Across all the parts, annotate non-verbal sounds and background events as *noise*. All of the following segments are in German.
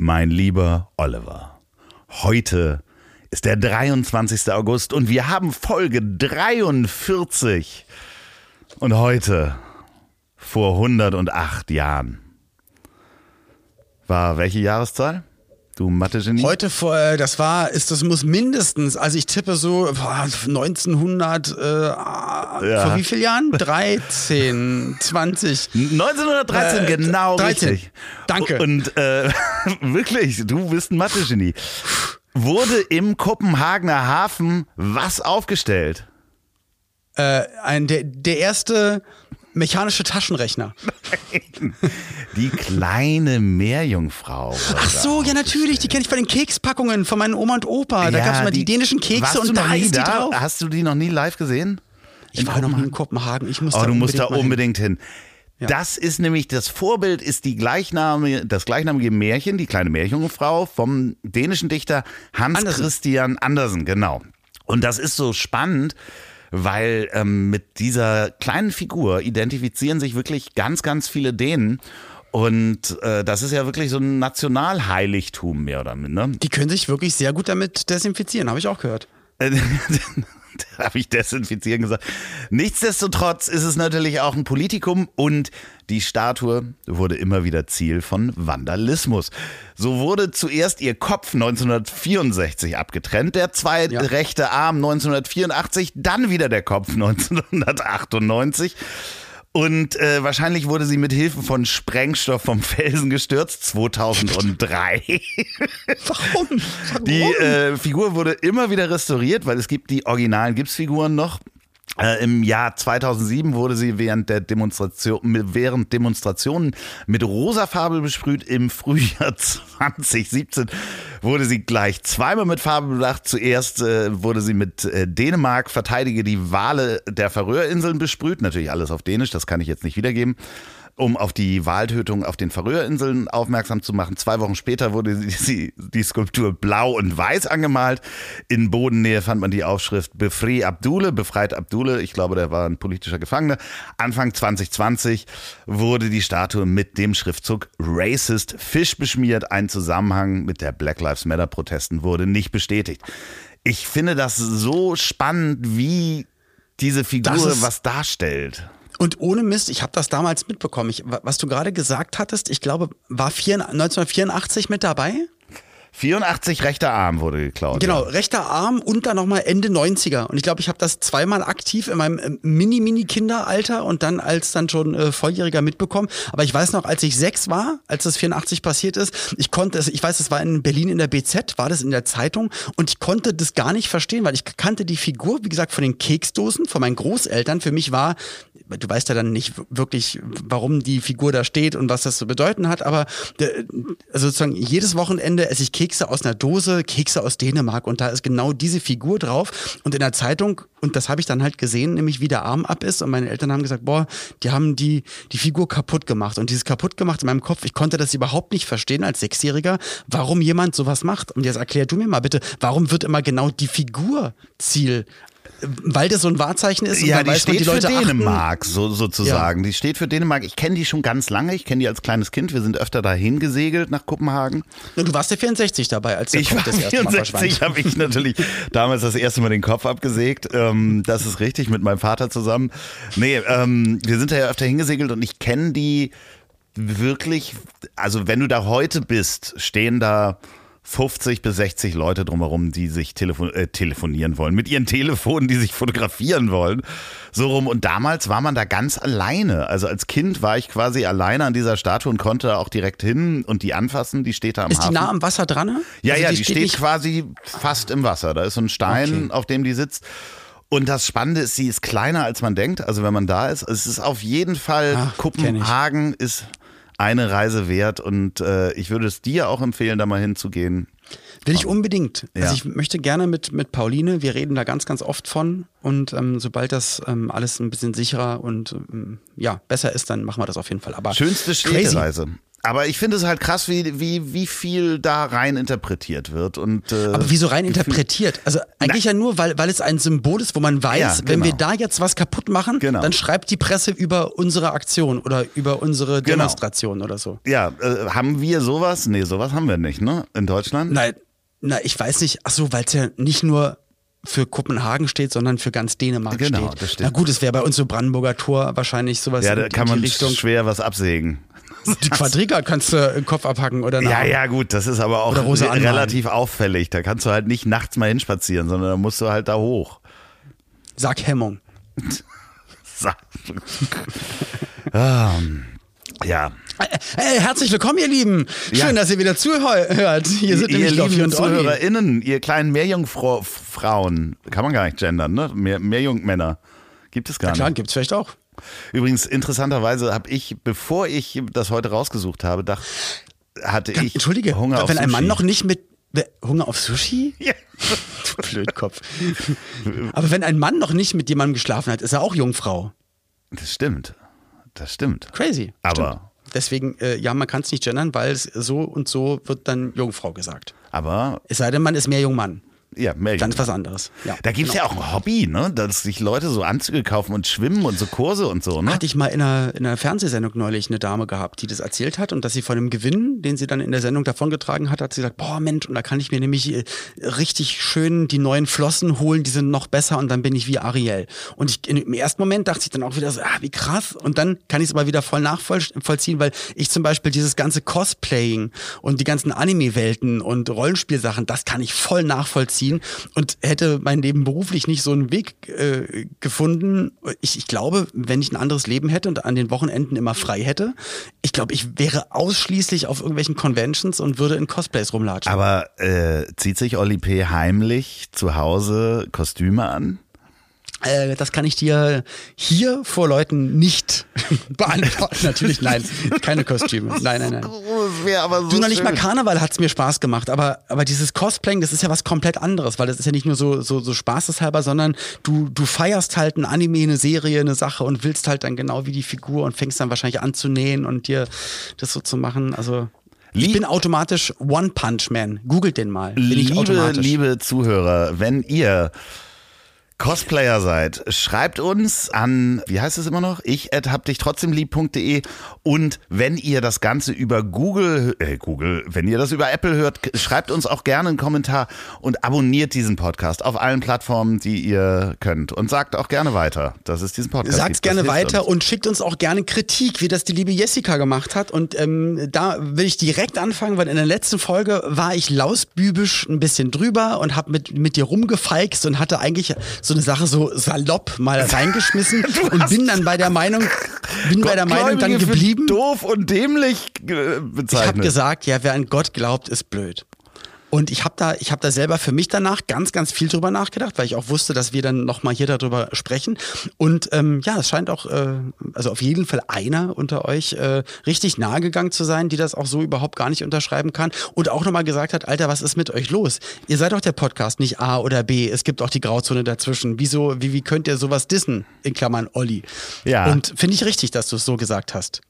Mein lieber Oliver, heute ist der 23. August und wir haben Folge 43. Und heute, vor 108 Jahren, war welche Jahreszahl? Du Mathe-Genie? Heute vor, äh, das war, ist das muss mindestens, also ich tippe so boah, 1900, äh, Ja. vor wie vielen Jahren? 13, 20. 1913, Äh, genau 13. richtig. Danke. Und äh, *laughs* wirklich, du bist ein Mathe-Genie. Wurde im Kopenhagener Hafen was aufgestellt? Äh, ein, der, der erste mechanische Taschenrechner. Die kleine Meerjungfrau. Ach so, ja natürlich, die kenne ich bei den Kekspackungen von meinen Oma und Opa. Da Ja, gab es immer die, die- dänischen Kekse und noch da ist die da? drauf. Hast du die noch nie live gesehen? Ich war noch nie in Kopenhagen. Ich muss Oh, da du musst da unbedingt mal hin. hin. Ja. Das ist nämlich das Vorbild, ist die gleichnamige, das gleichnamige Märchen, die kleine Meerjungfrau vom dänischen Dichter Hans Andersen. Christian Andersen, genau. Und das ist so spannend, weil ähm, mit dieser kleinen Figur identifizieren sich wirklich ganz, ganz viele Dänen. Und äh, das ist ja wirklich so ein Nationalheiligtum mehr oder minder. Die können sich wirklich sehr gut damit desinfizieren, habe ich auch gehört. *laughs* *laughs* Da habe ich desinfizieren gesagt. Nichtsdestotrotz ist es natürlich auch ein Politikum und die Statue wurde immer wieder Ziel von Vandalismus. So wurde zuerst ihr Kopf 1964 abgetrennt, der zweite Ja. rechte Arm 1984, dann wieder der Kopf 1998. Und äh, wahrscheinlich wurde sie mit Hilfe von Sprengstoff vom Felsen gestürzt, 2003. Warum? Die äh, Figur wurde immer wieder restauriert, weil es gibt die originalen Gipsfiguren noch. Äh, Im Jahr 2007 wurde sie während der Demonstration, während Demonstrationen mit rosa Farbe besprüht. Im Frühjahr *laughs* 2017 wurde sie gleich zweimal mit Farbe bedacht. Zuerst äh, wurde sie mit äh, Dänemark verteidige die Wale der Färöerinseln besprüht. Natürlich alles auf Dänisch, das kann ich jetzt nicht wiedergeben um auf die Waldtötung auf den Färöerinseln aufmerksam zu machen. Zwei Wochen später wurde die, *laughs* die, Skulptur blau und weiß angemalt. In Bodennähe fand man die Aufschrift Befrei Abdule, befreit Abdule. Ich glaube, der war ein politischer Gefangener. Anfang 2020 wurde die Statue mit dem Schriftzug Racist Fish beschmiert. Ein Zusammenhang mit der Black Lives Matter Protesten wurde nicht bestätigt. Ich finde das so spannend, wie diese Figur ist- was darstellt. Und ohne Mist, ich habe das damals mitbekommen. Ich, wa- was du gerade gesagt hattest, ich glaube, war vier, 1984 mit dabei? 84 rechter Arm wurde geklaut. Genau, Ja. rechter Arm und dann nochmal Ende 90er. Und ich glaube, ich habe das zweimal aktiv in meinem äh, Mini-Mini-Kinderalter und dann als dann schon äh, Volljähriger mitbekommen. Aber ich weiß noch, als ich sechs war, als das 84 passiert ist, ich konnte es, ich weiß, es war in Berlin in der BZ, war das in der Zeitung und ich konnte das gar nicht verstehen, weil ich kannte die Figur, wie gesagt, von den Keksdosen, von meinen Großeltern. Für mich war, du weißt ja dann nicht wirklich, warum die Figur da steht und was das zu bedeuten hat, aber äh, also sozusagen jedes Wochenende esse ich Kekse aus einer Dose, Kekse aus Dänemark. Und da ist genau diese Figur drauf. Und in der Zeitung und das habe ich dann halt gesehen, nämlich wie der Arm ab ist. Und meine Eltern haben gesagt, boah, die haben die die Figur kaputt gemacht. Und dieses kaputt gemacht in meinem Kopf, ich konnte das überhaupt nicht verstehen als Sechsjähriger, warum jemand sowas macht. Und jetzt erklär du mir mal bitte, warum wird immer genau die Figur Ziel weil das so ein Wahrzeichen ist und Ja, die weiß steht die Leute für achten- Dänemark, so, sozusagen. Die steht für Dänemark. Ich kenne die schon ganz lange. Ich kenne die als kleines Kind. Wir sind öfter dahin gesegelt nach Kopenhagen. Ja, Du warst ja 64 dabei, als der Ich Kopf war das erste Mal 64, verschwand. habe ich natürlich damals das erste Mal den Kopf abgesägt. Ähm, das ist richtig, mit meinem Vater zusammen. Nee, ähm, wir sind da ja öfter hingesegelt und ich kenne die wirklich, also wenn du da heute bist, stehen da 50 bis 60 Leute drumherum, die sich telefon äh, telefonieren wollen, mit ihren Telefonen, die sich fotografieren wollen. So rum. Und damals war man da ganz alleine. Also als Kind war ich quasi alleine an dieser Statue und konnte auch direkt hin und die anfassen. Die steht da am Ist die Hafen. nah am Wasser dran? ne? Ja, Also ja, die steht, nicht- quasi fast im Wasser. Da ist so ein Stein, Okay. auf dem die sitzt. Und das Spannende ist, sie ist kleiner als man denkt. Also wenn man da ist, es ist auf jeden Fall Ach, ich. Kopenhagen ist eine Reise wert und äh, ich würde es dir auch empfehlen, da mal hinzugehen. Will ich unbedingt. Ja. Also ich möchte gerne mit, mit Pauline, wir reden da ganz, ganz oft von. Und ähm, sobald das ähm, alles ein bisschen sicherer und ähm, ja, besser ist, dann machen wir das auf jeden Fall. Aber Schönste crazy. Aber ich finde es halt krass, wie, wie, wie viel da rein interpretiert wird. Und, äh, Aber wieso rein interpretiert? Also eigentlich ja nur, weil, weil es ein Symbol ist, wo man weiß, Ja, wenn wir genau. da jetzt was kaputt machen, Genau. dann schreibt die Presse über unsere Aktion oder über unsere Genau. Demonstration oder so. Ja, äh, haben wir sowas? Nee, sowas haben wir nicht, ne? In Deutschland? Nein, na, ich weiß nicht. Ach so, weil es ja nicht nur für Kopenhagen steht, sondern für ganz Dänemark Genau, steht. das stimmt. Na gut, es wäre bei uns so Brandenburger Tor wahrscheinlich sowas Ja, da kann man Richtung. schwer was absägen. *laughs* Die Quadriga kannst du im Kopf abhacken oder Ja, eine ja, gut, das ist aber auch relativ auffällig. Da kannst du halt nicht nachts mal hinspazieren, sondern da musst du halt da hoch. Sarghemmung. So. *laughs* ähm, ja. Hey, herzlich willkommen, ihr Lieben. Schön, Ja. dass ihr wieder zuhört. Hier sind ihr Loffi lieben und. ZuhörerInnen, ihr kleinen Meerjungfrauen, kann man gar nicht gendern, ne? Mehr, Meerjungmänner. Gibt es gar Ja, klar, nicht. gibt's vielleicht auch. Übrigens, interessanterweise habe ich, bevor ich das heute rausgesucht habe, dachte, hatte ich Entschuldige, Hunger auf wenn ein Mann Sushi. noch nicht mit Hunger auf Sushi? *laughs* Ja. Du *laughs* Blödkopf. Aber wenn ein Mann noch nicht mit jemandem geschlafen hat, ist er auch Jungfrau. Das stimmt. Das stimmt. Crazy. Aber- Stimmt. Deswegen, äh, ja, man kann es nicht gendern, weil so und so wird dann Jungfrau gesagt. Aber Es sei denn, man ist mehr Jungmann. Ja. Dann ist was anderes. Ja, Da gibt es genau. ja auch ein Hobby, ne? Dass sich Leute so Anzüge kaufen und schwimmen und so Kurse und so, ne? Hatte ich mal in einer, in einer Fernsehsendung neulich eine Dame gehabt, die das erzählt hat und dass sie von dem Gewinn, den sie dann in der Sendung davongetragen hat, hat sie gesagt, boah Mensch, und da kann ich mir nämlich äh, richtig schön die neuen Flossen holen, die sind noch besser und dann bin ich wie Ariel. Und ich, im ersten Moment dachte ich dann auch wieder so, ah, wie krass. Und dann kann ich es aber wieder voll nachvollziehen, weil ich zum Beispiel dieses ganze Cosplaying und die ganzen Anime-Welten und Rollenspielsachen, das kann ich voll nachvollziehen und hätte mein Leben beruflich nicht so einen Weg äh, gefunden. Ich, ich glaube, wenn ich ein anderes Leben hätte und an den Wochenenden immer frei hätte, ich glaube, ich wäre ausschließlich auf irgendwelchen Conventions und würde in Cosplays rumlatschen. Aber äh, zieht sich Oli P. heimlich zu Hause Kostüme an? Äh, das kann ich dir hier vor Leuten nicht *laughs* beantworten. Natürlich nein, keine Kostüme. Nein, nein, nein. Wäre aber so Du noch nicht mal. Karneval hat's mir Spaß gemacht, aber, aber dieses Cosplaying, das ist ja was komplett anderes, weil das ist ja nicht nur so, so, so spaßeshalber, sondern du, du feierst halt ein Anime, eine Serie, eine Sache und willst halt dann genau wie die Figur und fängst dann wahrscheinlich an zu nähen und dir das so zu machen. Also ich bin automatisch One Punch Man. Googelt den mal. Liebe, liebe Zuhörer, wenn ihr Cosplayer seid, schreibt uns an, wie heißt es immer noch? Ich at hab dich trotzdem lieb.de und wenn ihr das Ganze über Google, äh, Google, wenn ihr das über Apple hört, schreibt uns auch gerne einen Kommentar und abonniert diesen Podcast auf allen Plattformen, die ihr könnt und sagt auch gerne weiter, dass es diesen Podcast. Das gerne weiter uns. und schickt uns auch gerne Kritik, wie das die liebe Jessica gemacht hat. Und ähm, da will ich direkt anfangen, weil in der letzten Folge war ich lausbübisch ein bisschen drüber und habe mit, mit dir rumgefeixt und hatte eigentlich so eine Sache so salopp mal *laughs* reingeschmissen und bin dann bei der Meinung, bin bei der Meinung dann geblieben. Doof und dämlich äh, Ich habe bezeichnet. gesagt, ja, wer an Gott glaubt, ist blöd. Und ich habe da, ich habe da selber für mich danach ganz, ganz viel drüber nachgedacht, weil ich auch wusste, dass wir dann nochmal hier darüber sprechen. Und ähm, ja, es scheint auch, äh, also auf jeden Fall einer unter euch äh, richtig nahe gegangen zu sein, die das auch so überhaupt gar nicht unterschreiben kann. Und auch nochmal gesagt hat, Alter, was ist mit euch los? Ihr seid doch der Podcast, nicht A oder B. Es gibt auch die Grauzone dazwischen. Wieso, wie, wie könnt ihr sowas dissen? In Klammern Olli. Ja. Und finde ich richtig, dass du es so gesagt hast.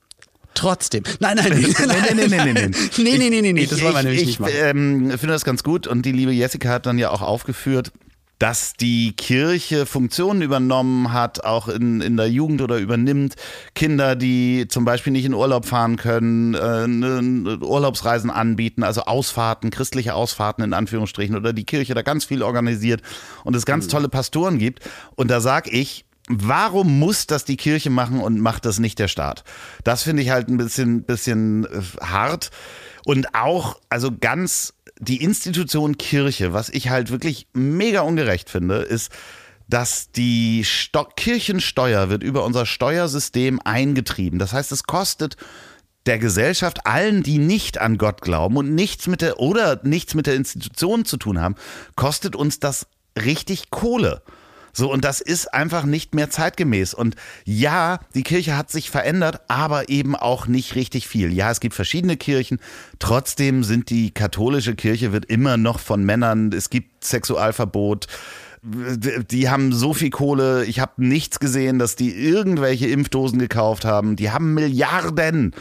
Trotzdem. Nein, nein, *laughs* nein. nee. Nee, nee, nee, nee, nee, Ich- das wollen wir ich, nämlich ich, nicht machen. ähm, finde das ganz gut und die liebe Jessica hat dann ja auch aufgeführt, dass die Kirche Funktionen übernommen hat, auch in, in der Jugend oder übernimmt. Kinder, die zum Beispiel nicht in Urlaub fahren können, äh, ne, Urlaubsreisen anbieten, also Ausfahrten, christliche Ausfahrten in Anführungsstrichen oder die Kirche da ganz viel organisiert und es Mhm. ganz tolle Pastoren gibt. Und da sag ich, Warum muss das die Kirche machen und macht das nicht der Staat? Das finde ich halt ein bisschen, bisschen äh, hart. Und auch, also ganz die Institution Kirche, was ich halt wirklich mega ungerecht finde, ist, dass die Sto Kirchensteuer wird über unser Steuersystem eingetrieben. Das heißt, es kostet der Gesellschaft, allen, die nicht an Gott glauben und nichts mit der oder nichts mit der Institution zu tun haben, kostet uns das richtig Kohle. So, und das ist einfach nicht mehr zeitgemäß. Und ja, die Kirche hat sich verändert, aber eben auch nicht richtig viel. Ja, es gibt verschiedene Kirchen. Trotzdem sind die katholische Kirche wird immer noch von Männern, es gibt Sexualverbot. Die haben so viel Kohle. Ich habe nichts gesehen, dass die irgendwelche Impfdosen gekauft haben. Die haben Milliarden.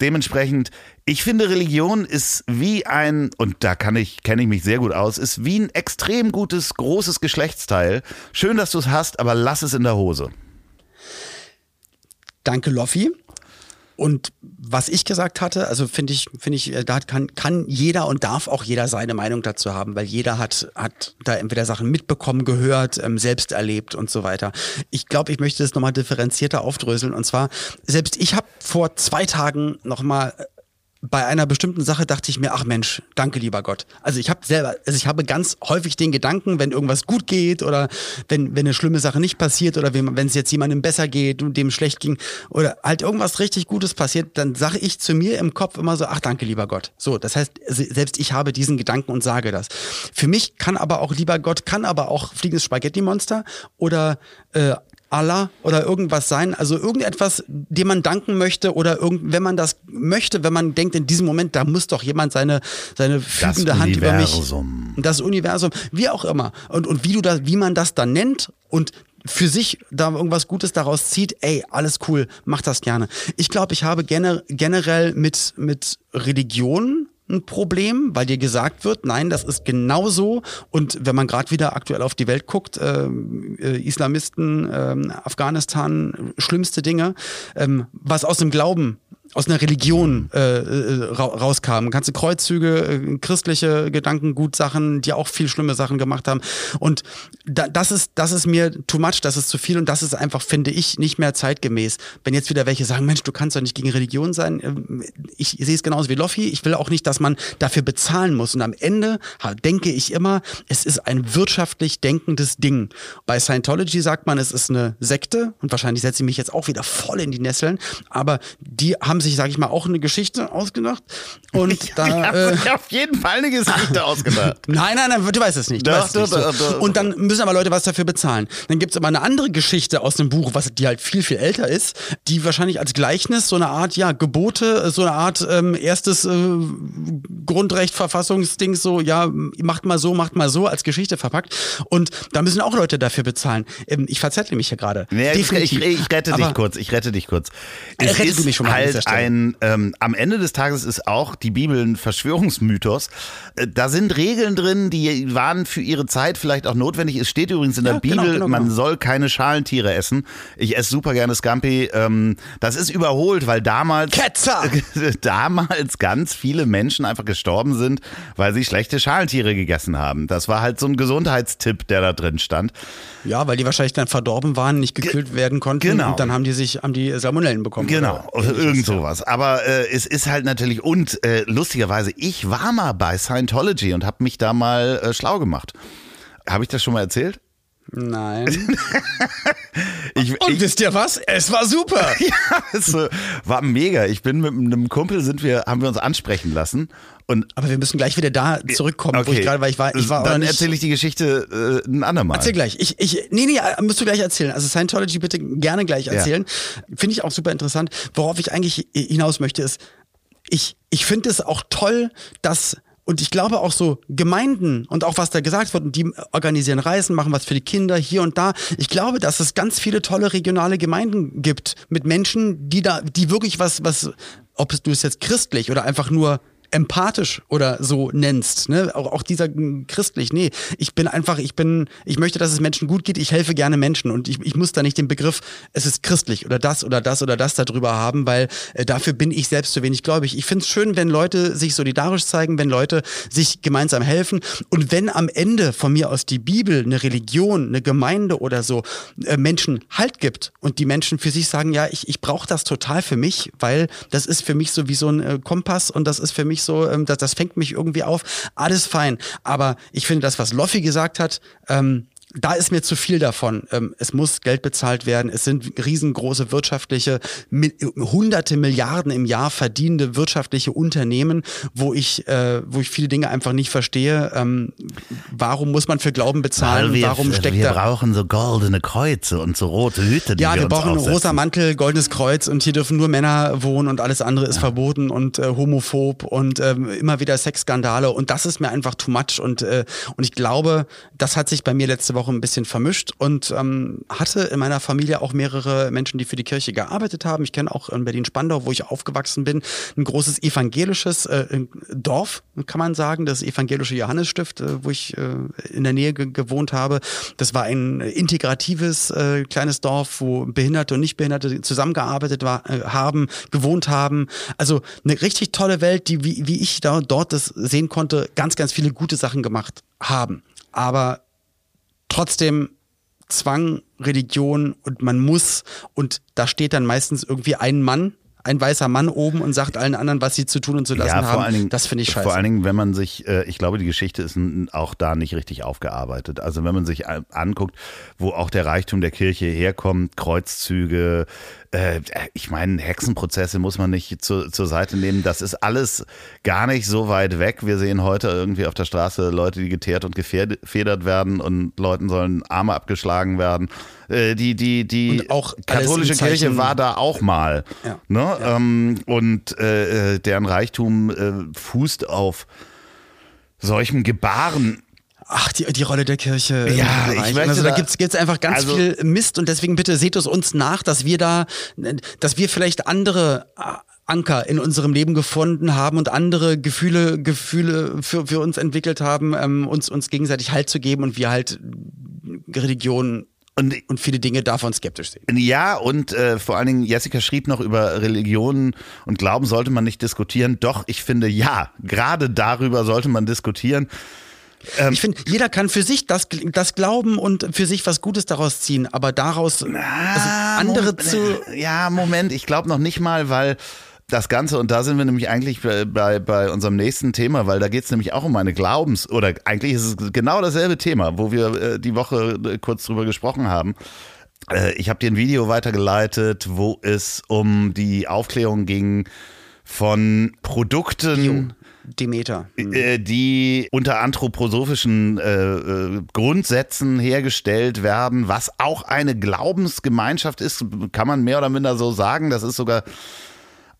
Dementsprechend, ich finde, Religion ist wie ein, und da kann ich, kenne ich mich sehr gut aus, ist wie ein extrem gutes, großes Geschlechtsteil. Schön, dass du es hast, aber lass es in der Hose. Danke, Loffi. Und was ich gesagt hatte, also finde ich, finde ich, äh, da kann, kann jeder und darf auch jeder seine Meinung dazu haben, weil jeder hat, hat da entweder Sachen mitbekommen, gehört, ähm, selbst erlebt und so weiter. Ich glaube, ich möchte das nochmal differenzierter aufdröseln. Und zwar, selbst ich habe vor zwei Tagen nochmal bei einer bestimmten Sache dachte ich mir, ach Mensch, danke lieber Gott. Also ich habe selber, also ich habe ganz häufig den Gedanken, wenn irgendwas gut geht oder wenn, wenn eine schlimme Sache nicht passiert oder wenn es jetzt jemandem besser geht und dem schlecht ging oder halt irgendwas richtig Gutes passiert, dann sage ich zu mir im Kopf immer so, ach danke lieber Gott. So, das heißt, selbst ich habe diesen Gedanken und sage das. Für mich kann aber auch lieber Gott, kann aber auch fliegendes Spaghetti-Monster oder äh, Allah oder irgendwas sein, also irgendetwas, dem man danken möchte oder irgend, wenn man das möchte, wenn man denkt, in diesem Moment, da muss doch jemand seine, seine fügende Hand über mich. Das Universum, wie auch immer. Und, und wie du das, wie man das dann nennt und für sich da irgendwas Gutes daraus zieht, ey, alles cool, mach das gerne. Ich glaube, ich habe gener generell mit, mit Religion ein Problem, weil dir gesagt wird, nein, das ist genau so. Und wenn man gerade wieder aktuell auf die Welt guckt, äh, äh, Islamisten, äh, Afghanistan, schlimmste Dinge, ähm, was aus dem Glauben aus einer Religion äh, äh ra rauskamen. Ganze Kreuzzüge, äh, christliche Gedankengutsachen, die auch viel schlimme Sachen gemacht haben. Und da, das ist, das ist mir too much, das ist zu viel und das ist einfach, finde ich, nicht mehr zeitgemäß. Wenn jetzt wieder welche sagen, Mensch, du kannst doch nicht gegen Religion sein. Ähm, ich sehe es genauso wie Loffi. Ich will auch nicht, dass man dafür bezahlen muss. Und am Ende denke ich immer, es ist ein wirtschaftlich denkendes Ding. Bei Scientology sagt man, es ist eine Sekte und wahrscheinlich setze ich mich jetzt auch wieder voll in die Nesseln, aber die haben sich, sage ich mal, auch eine Geschichte ausgedacht. Und *laughs* da, ja, äh, auf jeden Fall eine Geschichte ausgedacht. *laughs* Nein, nein, nein, du weißt es nicht. Du Doch, doch, nicht so. doch. Und dann müssen aber Leute was dafür bezahlen. Dann gibt es aber eine andere Geschichte aus dem Buch, was die halt viel, viel älter ist, die wahrscheinlich als Gleichnis so eine Art, ja, Gebote, so eine Art ähm, erstes äh, Grundrecht, Verfassungsding, so, ja, macht mal so, macht mal so, als Geschichte verpackt. Und da müssen auch Leute dafür bezahlen. Ähm, ich verzettle mich hier gerade. Nee, ich, ich, ich rette dich Aber- kurz, ich rette dich kurz. Äh, Es rette ist mich schon mal halt. Ein, ähm, am Ende des Tages ist auch die Bibel ein Verschwörungsmythos. Äh, Da sind Regeln drin, die waren für ihre Zeit vielleicht auch notwendig. Es steht übrigens in der Ja, genau, Bibel, genau, man genau. soll keine Schalentiere essen. Ich esse super gerne Scampi. Ähm, das ist überholt, weil damals Ketzer! *laughs* damals ganz viele Menschen einfach gestorben sind, weil sie schlechte Schalentiere gegessen haben. Das war halt so ein Gesundheitstipp, der da drin stand. Ja, weil die wahrscheinlich dann verdorben waren, nicht gekühlt werden konnten. genau. Und dann haben die sich, haben die Salmonellen bekommen. Genau, irgend sowas. Aber äh, es ist halt natürlich, und äh, lustigerweise, ich war mal bei Scientology und habe mich da mal äh, schlau gemacht. Habe ich das schon mal erzählt? Nein. *laughs* Ich, Und ich, wisst ihr was? Es war super. *laughs* ja, es war mega. Ich bin mit einem Kumpel, sind wir, haben wir uns ansprechen lassen. Und Aber wir müssen gleich wieder da zurückkommen, wo ich gerade, weil ich war, ich war dann erzähle ich die Geschichte äh, ein andermal. Erzähl gleich. Ich, ich, nee, nee, musst du gleich erzählen. Also Scientology bitte gerne gleich erzählen. Finde ich auch super interessant. Worauf ich eigentlich hinaus möchte, ist, ich, ich finde es auch toll, dass und ich glaube auch so Gemeinden und auch was da gesagt wird, und die organisieren Reisen, machen was für die Kinder hier und da. Ich glaube, dass es ganz viele tolle regionale Gemeinden gibt mit Menschen, die da, die wirklich was, was, ob du es jetzt christlich oder einfach nur empathisch oder so nennst, ne? Auch, auch dieser mm, christlich, nee, ich bin einfach, ich bin, ich möchte, dass es Menschen gut geht, ich helfe gerne Menschen und ich, ich muss da nicht den Begriff, es ist christlich oder das oder das oder das darüber haben, weil äh, dafür bin ich selbst zu wenig gläubig. Ich finde es schön, wenn Leute sich solidarisch zeigen, wenn Leute sich gemeinsam helfen und wenn am Ende von mir aus die Bibel, eine Religion, eine Gemeinde oder so äh, Menschen Halt gibt und die Menschen für sich sagen, ja, ich, ich brauche das total für mich, weil das ist für mich so wie so ein äh, Kompass und das ist für mich so, ähm, das, das fängt mich irgendwie auf. Alles fein. Aber ich finde das, was Loffi gesagt hat, ähm, da ist mir zu viel davon. Ähm, es muss Geld bezahlt werden. Es sind riesengroße wirtschaftliche, hunderte Milliarden im Jahr verdienende wirtschaftliche Unternehmen, wo ich, äh, wo ich viele Dinge einfach nicht verstehe. Ähm, warum muss man für Glauben bezahlen? wir, warum steckt wir da brauchen so goldene Kreuze und so rote Hüte. Die ja, wir, wir, brauchen einen rosa Mantel, goldenes Kreuz und hier dürfen nur Männer wohnen und alles andere ist verboten und äh, homophob und ähm, immer wieder Sexskandale und das ist mir einfach too much und äh, und ich glaube, das hat sich bei mir letzte Woche ein bisschen vermischt und ähm, hatte in meiner Familie auch mehrere Menschen, die für die Kirche gearbeitet haben. Ich kenne auch in Berlin-Spandau, wo ich aufgewachsen bin, ein großes evangelisches äh, Dorf, kann man sagen, das evangelische Johannesstift, äh, wo ich äh, in der Nähe ge gewohnt habe. Das war ein integratives äh, kleines Dorf, wo Behinderte und Nichtbehinderte zusammengearbeitet war, äh, haben, gewohnt haben. Also eine richtig tolle Welt, die, wie, wie ich da dort das sehen konnte, ganz, ganz viele gute Sachen gemacht haben. Aber trotzdem Zwang, Religion und man muss und da steht dann meistens irgendwie ein Mann, ein weißer Mann oben und sagt allen anderen, was sie zu tun und zu lassen ja, vor haben. allen Dingen, das finde ich scheiße. Vor allen Dingen, wenn man sich, äh, ich glaube, die Geschichte ist auch da nicht richtig aufgearbeitet. Also wenn man sich anguckt, wo auch der Reichtum der Kirche herkommt, Kreuzzüge, äh, ich meine, Hexenprozesse muss man nicht zu, zur Seite nehmen. Das ist alles gar nicht so weit weg. Wir sehen heute irgendwie auf der Straße Leute, die geteert und gefedert werden und Leuten sollen Arme abgeschlagen werden. Äh, die die, die katholische Kirche war da auch mal. Ja. Ne? Ähm, und äh, äh, deren Reichtum äh, fußt auf solchem Gebaren. Ach, die, die Rolle der Kirche. im Ja, ich möchte also da da- gibt's gibt's einfach ganz also- viel Mist und deswegen bitte seht es uns nach, dass wir da, dass wir vielleicht andere äh, Anker in unserem Leben gefunden haben und andere Gefühle, Gefühle für, für uns entwickelt haben, ähm, uns, uns gegenseitig Halt zu geben und wir halt Religion Und und viele Dinge davon skeptisch sehen. Ja, und äh, vor allen Dingen, Jessica schrieb noch über Religionen und Glauben sollte man nicht diskutieren. Doch, ich finde, ja, gerade darüber sollte man diskutieren. Ähm, Ich finde, jeder kann für sich das, das glauben und für sich was Gutes daraus ziehen, aber daraus also andere Moment, zu. Ja, Moment, ich glaube noch nicht mal, weil das Ganze, und da sind wir nämlich eigentlich bei, bei, bei unserem nächsten Thema, weil da geht es nämlich auch um eine Glaubens- oder eigentlich ist es genau dasselbe Thema, wo wir äh, die Woche äh, kurz drüber gesprochen haben. Äh, ich habe dir ein Video weitergeleitet, wo es um die Aufklärung ging von Produkten. Demeter. Äh, die unter anthroposophischen äh, äh, Grundsätzen hergestellt werden, was auch eine Glaubensgemeinschaft ist, kann man mehr oder minder so sagen. Das ist sogar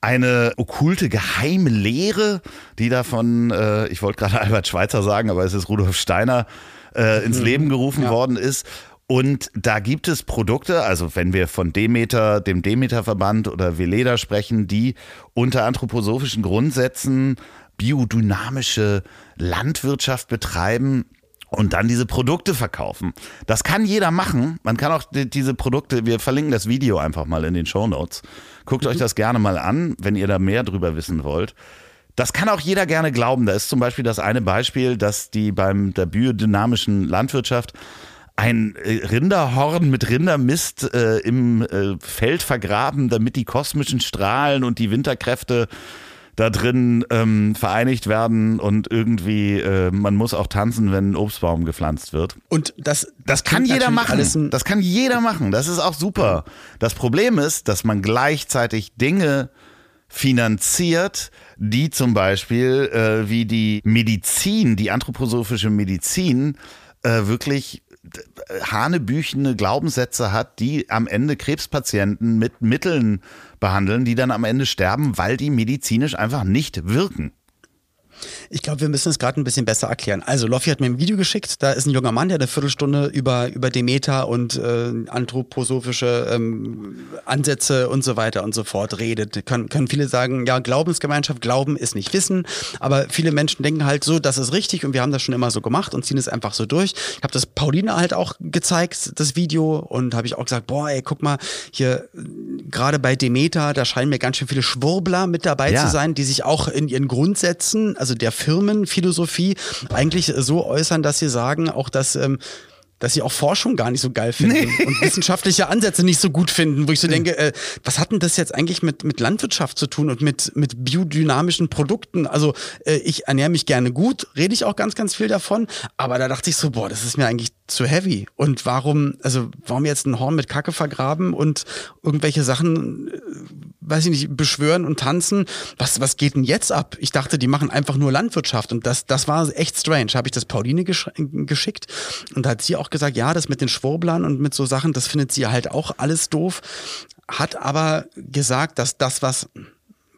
eine okkulte geheime Lehre, die da von, äh, ich wollte gerade *laughs* Albert Schweitzer sagen, aber es ist Rudolf Steiner äh, ins Leben gerufen Ja. worden ist. Und da gibt es Produkte, also wenn wir von Demeter, dem Demeter-Verband oder Veleda sprechen, die unter anthroposophischen Grundsätzen biodynamische Landwirtschaft betreiben und dann diese Produkte verkaufen. Das kann jeder machen. Man kann auch die, diese Produkte, wir verlinken das Video einfach mal in den Show Notes. Guckt euch das gerne mal an, wenn ihr da mehr drüber wissen wollt. Das kann auch jeder gerne glauben. Da ist zum Beispiel das eine Beispiel, dass die beim der biodynamischen Landwirtschaft ein äh, Rinderhorn mit Rindermist äh, im äh, Feld vergraben, damit die kosmischen Strahlen und die Winterkräfte da drin ähm, vereinigt werden und irgendwie äh, man muss auch tanzen, wenn ein Obstbaum gepflanzt wird. Und das, Das kann jeder machen. Das kann jeder machen. Das ist auch super. Das Problem ist, dass man gleichzeitig Dinge finanziert, die zum Beispiel äh, wie die Medizin, die anthroposophische Medizin, äh, wirklich hanebüchene Glaubenssätze hat, die am Ende Krebspatienten mit Mitteln behandeln, die dann am Ende sterben, weil die medizinisch einfach nicht wirken. Ich glaube, wir müssen es gerade ein bisschen besser erklären. Also, Loffi hat mir ein Video geschickt. Da ist ein junger Mann, der eine Viertelstunde über, über Demeter und äh, anthroposophische ähm, Ansätze und so weiter und so fort redet. Können, können viele sagen, ja, Glaubensgemeinschaft, Glauben ist nicht Wissen. Aber viele Menschen denken halt so, das ist richtig und wir haben das schon immer so gemacht und ziehen es einfach so durch. Ich habe das Pauline halt auch gezeigt, das Video, und habe ich auch gesagt, boah, ey, guck mal, hier gerade bei Demeter, da scheinen mir ganz schön viele Schwurbler mit dabei Ja. zu sein, die sich auch in ihren Grundsätzen, also der Firmenphilosophie, eigentlich so äußern, dass sie sagen, auch dass. Ähm, dass sie auch Forschung gar nicht so geil finden und wissenschaftliche Ansätze nicht so gut finden, wo ich so denke, äh, was hat denn das jetzt eigentlich mit, mit Landwirtschaft zu tun und mit, mit biodynamischen Produkten? Also äh, ich ernähre mich gerne gut, rede ich auch ganz, ganz viel davon, aber da dachte ich so, boah, das ist mir eigentlich zu heavy. Und warum, also warum jetzt ein Horn mit Kacke vergraben und irgendwelche Sachen, äh, weiß ich nicht, beschwören und tanzen? Was, was geht denn jetzt ab? Ich dachte, die machen einfach nur Landwirtschaft. Und das, das war echt strange. Habe ich das Pauline gesch geschickt und da hat sie auch gesagt, ja, das mit den Schwurblern und mit so Sachen, das findet sie halt auch alles doof. Hat aber gesagt, dass das, was,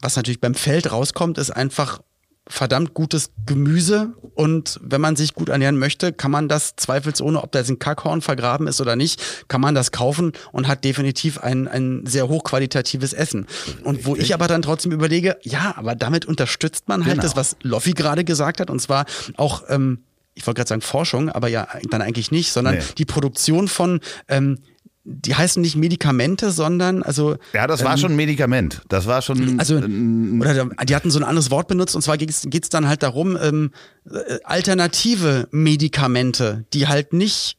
was natürlich beim Feld rauskommt, ist einfach verdammt gutes Gemüse und wenn man sich gut ernähren möchte, kann man das zweifelsohne, ob da jetzt ein Kackhorn vergraben ist oder nicht, kann man das kaufen und hat definitiv ein, ein sehr hochqualitatives Essen. Und wo ich aber dann trotzdem überlege, ja, aber damit unterstützt man halt genau. das, was Loffi gerade gesagt hat und zwar auch ähm, ich wollte gerade sagen Forschung, aber ja, dann eigentlich nicht, sondern nee. die Produktion von ähm, die heißen nicht Medikamente, sondern also. Ja, das war ähm, schon ein Medikament. Das war schon. Also, oder die hatten so ein anderes Wort benutzt und zwar geht es dann halt darum, ähm, äh, alternative Medikamente, die halt nicht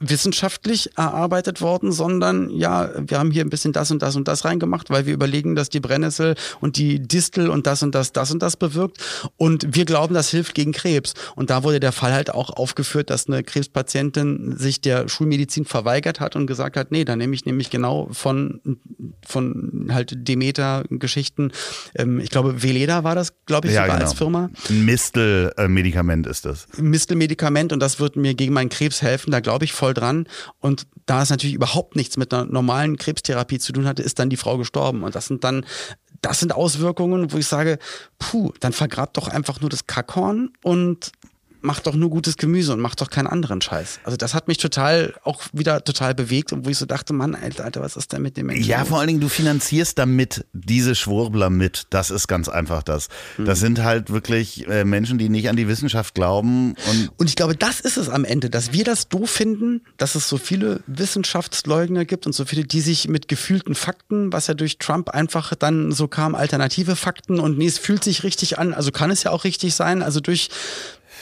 wissenschaftlich erarbeitet worden, sondern ja, wir haben hier ein bisschen das und das und das reingemacht, weil wir überlegen, dass die Brennnessel und die Distel und das und das, das und das bewirkt. Und wir glauben, das hilft gegen Krebs. Und da wurde der Fall halt auch aufgeführt, dass eine Krebspatientin sich der Schulmedizin verweigert hat und gesagt hat, nee, da nehme ich nämlich genau von, von halt Demeter-Geschichten. Ähm, ich glaube, Veleda war das, glaube ich, ja, sogar genau. als Firma. Ein Mistel-Medikament ist das. Mistel-Medikament und das wird mir gegen meinen Krebs helfen. Da glaube ich voll voll dran. Und da es natürlich überhaupt nichts mit einer normalen Krebstherapie zu tun hatte, ist dann die Frau gestorben. Und das sind dann, das sind Auswirkungen, wo ich sage, puh, dann vergrabt doch einfach nur das Kackhorn und macht doch nur gutes Gemüse und macht doch keinen anderen Scheiß. Also das hat mich total auch wieder total bewegt und wo ich so dachte, Mann, Alter, Alter was ist denn mit dem Menschen? Ja, vor allen Dingen, du finanzierst damit diese Schwurbler mit. Das ist ganz einfach das. Das hm. sind halt wirklich äh, Menschen, die nicht an die Wissenschaft glauben. Und, und ich glaube, das ist es am Ende, dass wir das doof finden, dass es so viele Wissenschaftsleugner gibt und so viele, die sich mit gefühlten Fakten, was ja durch Trump einfach dann so kam, alternative Fakten und nee, es fühlt sich richtig an, also kann es ja auch richtig sein, also durch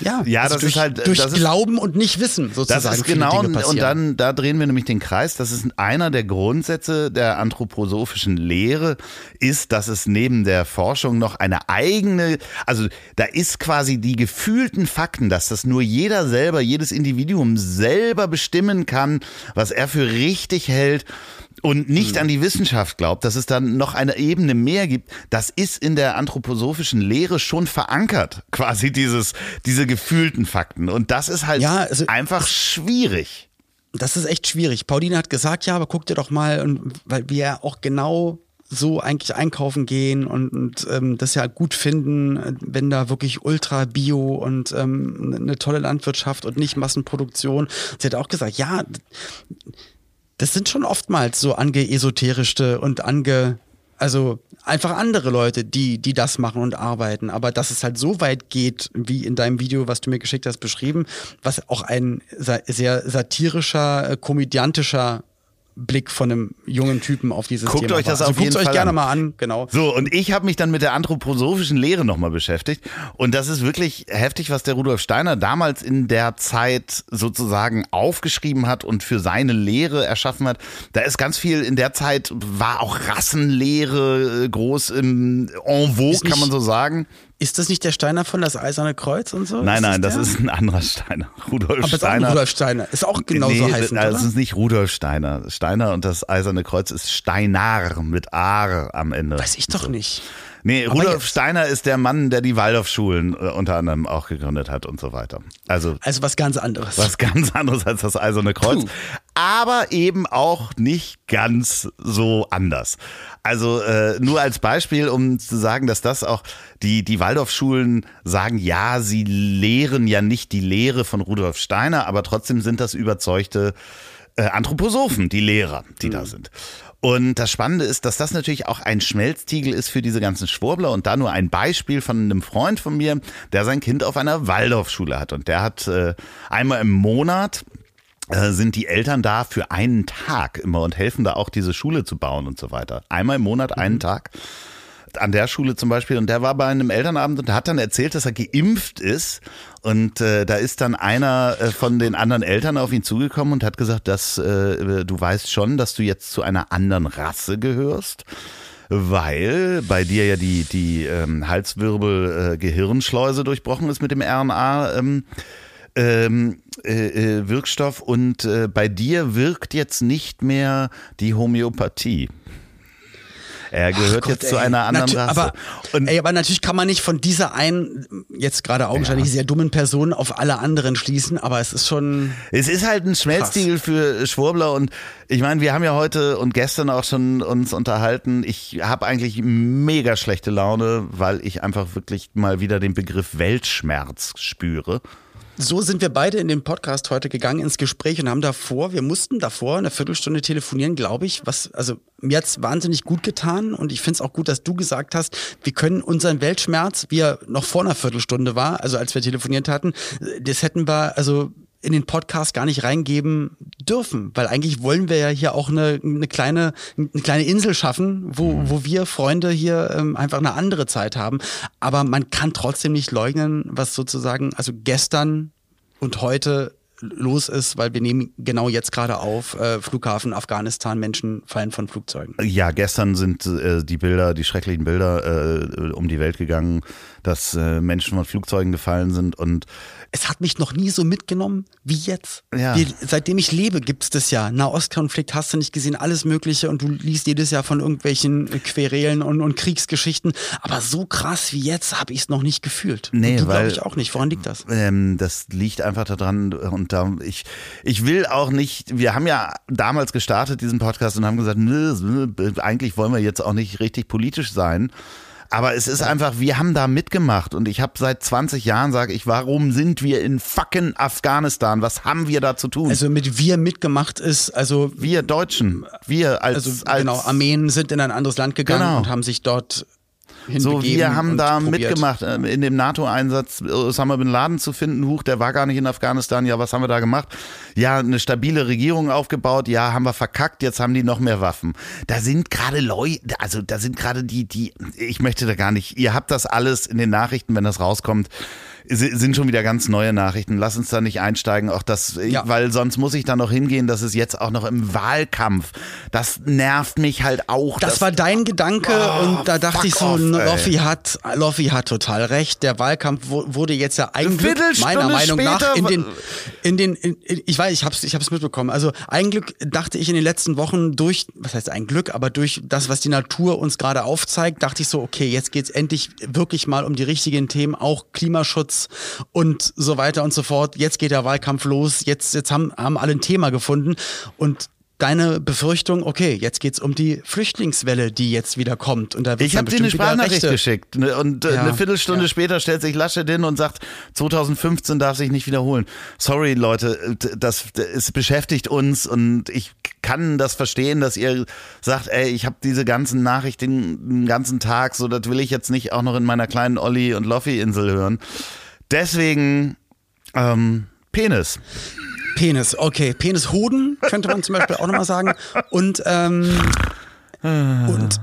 ja, ja also das durch, ist halt durch Glauben und nicht Wissen sozusagen. Das ist genau und dann da drehen wir nämlich den Kreis. Das ist einer der Grundsätze der anthroposophischen Lehre, ist, dass es neben der Forschung noch eine eigene, also da ist quasi die gefühlten Fakten, dass das nur jeder selber, jedes Individuum selber bestimmen kann, was er für richtig hält und nicht hm. an die Wissenschaft glaubt, dass es dann noch eine Ebene mehr gibt, das ist in der anthroposophischen Lehre schon verankert, *laughs* quasi dieses, diese gefühlten Fakten. Und das ist halt ja, also, einfach schwierig. Das ist echt schwierig. Pauline hat gesagt, ja, aber guck dir doch mal, und, weil wir ja auch genau so eigentlich einkaufen gehen und, und ähm, das ja gut finden, wenn da wirklich ultra bio und ähm, eine tolle Landwirtschaft und nicht Massenproduktion. Sie hat auch gesagt, ja, das sind schon oftmals so angeesoterischte und ange, also einfach andere Leute, die, die das machen und arbeiten. Aber dass es halt so weit geht, wie in deinem Video, was du mir geschickt hast, beschrieben, was auch ein sehr satirischer, äh, komödiantischer Blick von einem jungen Typen auf dieses Guckt Thema euch das also auf jeden euch Fall gerne an. mal an, genau. So, und ich habe mich dann mit der anthroposophischen Lehre nochmal beschäftigt. Und das ist wirklich heftig, was der Rudolf Steiner damals in der Zeit sozusagen aufgeschrieben hat und für seine Lehre erschaffen hat. Da ist ganz viel, in der Zeit war auch Rassenlehre äh, groß im en vogue, kann man so sagen. Ist das nicht der Steiner von das Eiserne Kreuz und so? Nein, ist nein, das, das ist ein anderer Steiner. *laughs* Rudolf Aber Steiner. Ist Rudolf Steiner. Ist auch genauso nee, heißend, oder? Das ist nicht Rudolf Steiner. Steiner und das Eiserne Kreuz ist Steinar mit Aar am Ende. Weiß ich doch nicht. Nee, Aber Rudolf. Steiner ist der Mann, der die Waldorfschulen äh, unter anderem auch gegründet hat und so weiter. Also, also was ganz anderes. Was ganz anderes als das Eiserne Kreuz. Puh. Aber eben auch nicht ganz so anders. Also äh, nur als Beispiel, um zu sagen, dass das auch die, die Waldorfschulen sagen, ja, sie lehren ja nicht die Lehre von Rudolf Steiner, aber trotzdem sind das überzeugte äh, Anthroposophen, die Lehrer, die mhm. da sind. Und das Spannende ist, dass das natürlich auch ein Schmelztiegel ist für diese ganzen Schwurbler und da nur ein Beispiel von einem Freund von mir, der sein Kind auf einer Waldorfschule hat und der hat äh, einmal im Monat äh, sind die Eltern da für einen Tag immer und helfen da auch diese Schule zu bauen und so weiter. Einmal im Monat einen mhm. Tag an der Schule zum Beispiel und der war bei einem Elternabend und hat dann erzählt, dass er geimpft ist und äh, da ist dann einer äh, von den anderen Eltern auf ihn zugekommen und hat gesagt, dass äh, du weißt schon, dass du jetzt zu einer anderen Rasse gehörst weil bei dir ja die, die ähm, Halswirbel-Gehirnschleuse äh, durchbrochen ist mit dem RNA. Ähm, ähm, äh, äh, Wirkstoff und äh, bei dir wirkt jetzt nicht mehr die Homöopathie. Er gehört Gott, jetzt zu ey. einer anderen Natu- Rasse. Aber, und ey, aber natürlich kann man nicht von dieser einen, jetzt gerade augenscheinlich sehr dummen Person auf alle anderen schließen, aber es ist schon. Es ist halt ein Schmelztiegel für Schwurbler und ich meine, wir haben ja heute und gestern auch schon uns unterhalten. Ich habe eigentlich mega schlechte Laune, weil ich einfach wirklich mal wieder den Begriff Weltschmerz spüre. So sind wir beide in den Podcast heute gegangen ins Gespräch und haben davor, wir mussten davor eine Viertelstunde telefonieren, glaube ich, was, also mir hat's wahnsinnig gut getan und ich finde es auch gut, dass du gesagt hast, wir können unseren Weltschmerz, wie er noch vor einer Viertelstunde war, also als wir telefoniert hatten, das hätten wir, also in den Podcast gar nicht reingeben dürfen, weil eigentlich wollen wir ja hier auch eine, eine kleine eine kleine Insel schaffen, wo, wo wir Freunde hier ähm, einfach eine andere Zeit haben. Aber man kann trotzdem nicht leugnen, was sozusagen also gestern und heute los ist, weil wir nehmen genau jetzt gerade auf äh, Flughafen Afghanistan Menschen fallen von Flugzeugen. Ja, gestern sind äh, die Bilder, die schrecklichen Bilder äh, um die Welt gegangen, dass äh, Menschen von Flugzeugen gefallen sind und Es hat mich noch nie so mitgenommen wie jetzt. Ja. Wir, seitdem ich lebe, gibt's das ja. Nahostkonflikt hast du nicht gesehen, alles Mögliche und du liest jedes Jahr von irgendwelchen Querelen und, und Kriegsgeschichten. Aber so krass wie jetzt habe ich es noch nicht gefühlt. Nee, und du weil- glaube ich auch nicht. Woran liegt das? Ähm, das liegt einfach daran und da ich ich will auch nicht. Wir haben ja damals gestartet diesen Podcast und haben gesagt, nö, eigentlich wollen wir jetzt auch nicht richtig politisch sein. Aber es ist einfach, wir haben da mitgemacht und ich habe seit 20 Jahren sage ich, warum sind wir in fucking Afghanistan? Was haben wir da zu tun? Also mit wir mitgemacht ist, also wir Deutschen, wir als, also als genau, Armeen sind in ein anderes Land gegangen Genau. und haben sich dort So, wir haben da probiert. mitgemacht, ähm, in dem NATO-Einsatz Osama Bin Laden zu finden. Huch, der war gar nicht in Afghanistan. Ja, was haben wir da gemacht? Ja, eine stabile Regierung aufgebaut. Ja, haben wir verkackt. Jetzt haben die noch mehr Waffen. Da sind gerade Leute, also da sind gerade die, die, ich möchte da gar nicht, ihr habt das alles in den Nachrichten, wenn das rauskommt. Si- Sind schon wieder ganz neue Nachrichten. Lass uns da nicht einsteigen. Auch das, Ja. weil sonst muss ich da noch hingehen. Das ist jetzt auch noch im Wahlkampf. Das nervt mich halt auch. Das war dein Gedanke Oh, und da dachte ich so, off. Loffi hat, Loffi hat total recht. Der Wahlkampf wurde jetzt ja Viertelstunde meiner Meinung nach in den, in den, in, in, ich weiß, ich hab's, ich hab's mitbekommen. Also ein Glück dachte ich in den letzten Wochen durch, was heißt ein Glück, aber durch das, was die Natur uns gerade aufzeigt, dachte ich so, okay, jetzt geht's endlich wirklich mal um die richtigen Themen, auch Klimaschutz und so weiter und so fort. Jetzt geht der Wahlkampf los. Jetzt, jetzt haben, haben alle ein Thema gefunden und Deine Befürchtung, okay, jetzt geht's um die Flüchtlingswelle, die jetzt wieder kommt. Und da Ich habe dir eine Sprachnachricht geschickt und äh, Ja, eine Viertelstunde ja. später stellt sich Laschet hin und sagt, 2015 darf sich nicht wiederholen. Sorry Leute, äh, das, es beschäftigt uns und ich kann das verstehen, dass ihr sagt, ey, ich habe diese ganzen Nachrichten den ganzen Tag, so das will ich jetzt nicht auch noch in meiner kleinen Olli und Loffi Insel hören. Deswegen ähm, Penis. Penis, okay. Penishoden könnte man zum Beispiel auch nochmal sagen. Und, ähm, und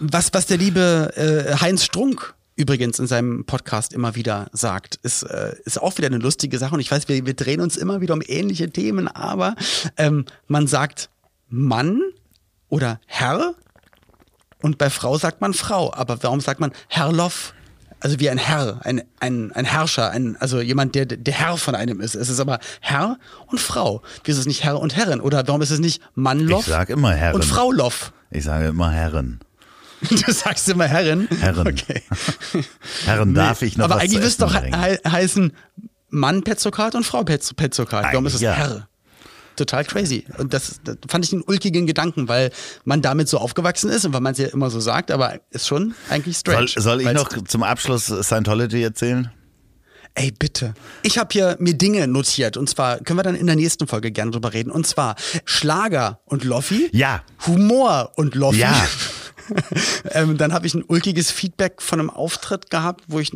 was, was der liebe äh, Heinz Strunk übrigens in seinem Podcast immer wieder sagt, ist, äh, ist auch wieder eine lustige Sache. Und ich weiß, wir, wir drehen uns immer wieder um ähnliche Themen, aber ähm, man sagt Mann oder Herr und bei Frau sagt man Frau. Aber warum sagt man Herrloff? Also wie ein Herr, ein, ein, ein Herrscher, ein, also jemand, der der Herr von einem ist. Es ist aber Herr und Frau. Wieso ist es nicht Herr und Herrin? Oder warum ist es nicht Mannloff Ich sag immer Herren. und Frau Loff? Ich sage immer Herren. *laughs* Du sagst immer Herrin? Herren. Okay. *laughs* Herren darf ich noch aber was eigentlich müsste doch he heißen Mann Petzokat und Frau Petz Petzokat. Warum ist es Ja. Herr? Total crazy. Und das, das fand ich einen ulkigen Gedanken, weil man damit so aufgewachsen ist und weil man es ja immer so sagt, aber ist schon eigentlich strange. Soll, soll ich noch zum Abschluss Scientology erzählen? Ey, bitte. Ich habe hier mir Dinge notiert und zwar können wir dann in der nächsten Folge gerne drüber reden. Und zwar Schlager und Loffi. Ja. Humor und Loffi. Ja. *laughs* *laughs* ähm, dann habe ich ein ulkiges Feedback von einem Auftritt gehabt, wo ich,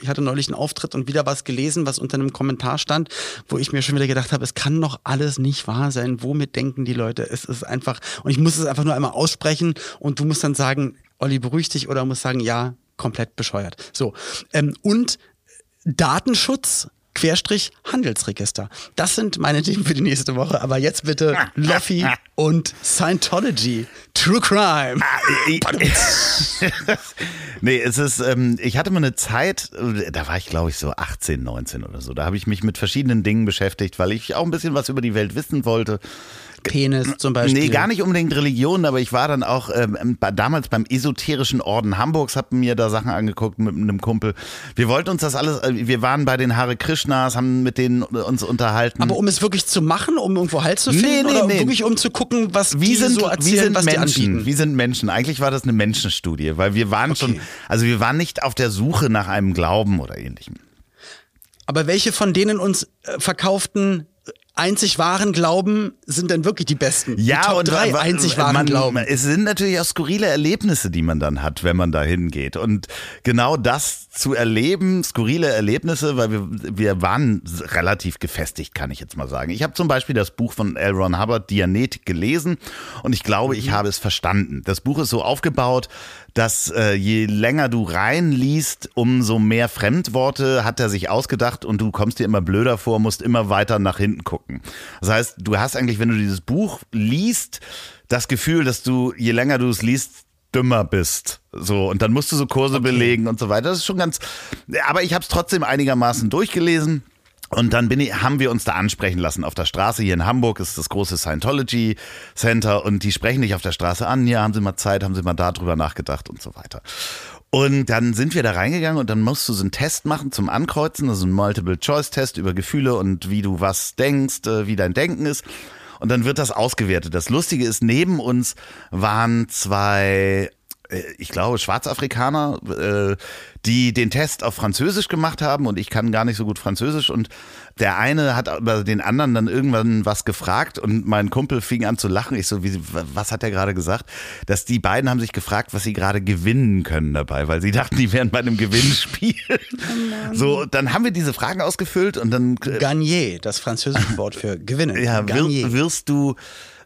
ich hatte neulich einen Auftritt und wieder was gelesen, was unter einem Kommentar stand, wo ich mir schon wieder gedacht habe, es kann doch alles nicht wahr sein. Womit denken die Leute? Es ist einfach, und ich muss es einfach nur einmal aussprechen und du musst dann sagen, Olli, beruhig dich oder musst sagen, ja, komplett bescheuert. So. Ähm, und Datenschutz Querstrich Handelsregister. Das sind meine Themen für die nächste Woche. Aber jetzt bitte Loffi und Scientology. True Crime. *laughs* nee, es ist, ähm, ich hatte mal eine Zeit, da war ich glaube ich so 18, 19 oder so. Da habe ich mich mit verschiedenen Dingen beschäftigt, weil ich auch ein bisschen was über die Welt wissen wollte. Penis zum Beispiel. Nee, gar nicht unbedingt Religion, aber ich war dann auch ähm, damals beim esoterischen Orden Hamburgs, hab mir da Sachen angeguckt mit einem Kumpel. Wir wollten uns das alles, äh, wir waren bei den Hare Krishnas, haben mit denen uns unterhalten. Aber um es wirklich zu machen, um irgendwo Halt zu finden nee, nee, oder nee. wirklich um zu gucken, was wie die sind, so erzählen, wie sind was Menschen, die anbieten? Wie sind Menschen? Eigentlich war das eine Menschenstudie, weil wir waren okay. schon, also wir waren nicht auf der Suche nach einem Glauben oder ähnlichem. Aber welche von denen uns äh, verkauften einzig wahren Glauben sind dann wirklich die besten. Ja, die Top und drei einzig wahren man, Glauben. Es sind natürlich auch skurrile Erlebnisse, die man dann hat, wenn man da hingeht. Und genau das zu erleben, skurrile Erlebnisse, weil wir, wir waren relativ gefestigt, kann ich jetzt mal sagen. Ich habe zum Beispiel das Buch von L. Ron Hubbard, Dianetik, gelesen und ich glaube, ich mhm. habe es verstanden. Das Buch ist so aufgebaut, dass äh, je länger du reinliest, umso mehr Fremdworte hat er sich ausgedacht und du kommst dir immer blöder vor, musst immer weiter nach hinten gucken. Das heißt, du hast eigentlich, wenn du dieses Buch liest, das Gefühl, dass du, je länger du es liest, dümmer bist. So, und dann musst du so Kurse okay. belegen und so weiter. Das ist schon ganz. Aber ich habe es trotzdem einigermaßen durchgelesen. Und dann bin ich, haben wir uns da ansprechen lassen auf der Straße. Hier in Hamburg ist das große Scientology Center und die sprechen dich auf der Straße an. Ja, haben Sie mal Zeit, haben Sie mal darüber nachgedacht und so weiter. Und dann sind wir da reingegangen und dann musst du so einen Test machen zum Ankreuzen, also einen Multiple-Choice-Test über Gefühle und wie du was denkst, äh, wie dein Denken ist. Und dann wird das ausgewertet. Das Lustige ist, neben uns waren zwei ich glaube, Schwarzafrikaner, äh, die den Test auf Französisch gemacht haben und ich kann gar nicht so gut Französisch und der eine hat aber den anderen dann irgendwann was gefragt und mein Kumpel fing an zu lachen. Ich so, wie, was hat er gerade gesagt? Dass die beiden haben sich gefragt, was sie gerade gewinnen können dabei, weil sie dachten, die wären bei einem Gewinnspiel. *laughs* Oh so, dann haben wir diese Fragen ausgefüllt und dann. Äh, Gagner, das französische Wort für gewinnen. Ja, wir, wirst du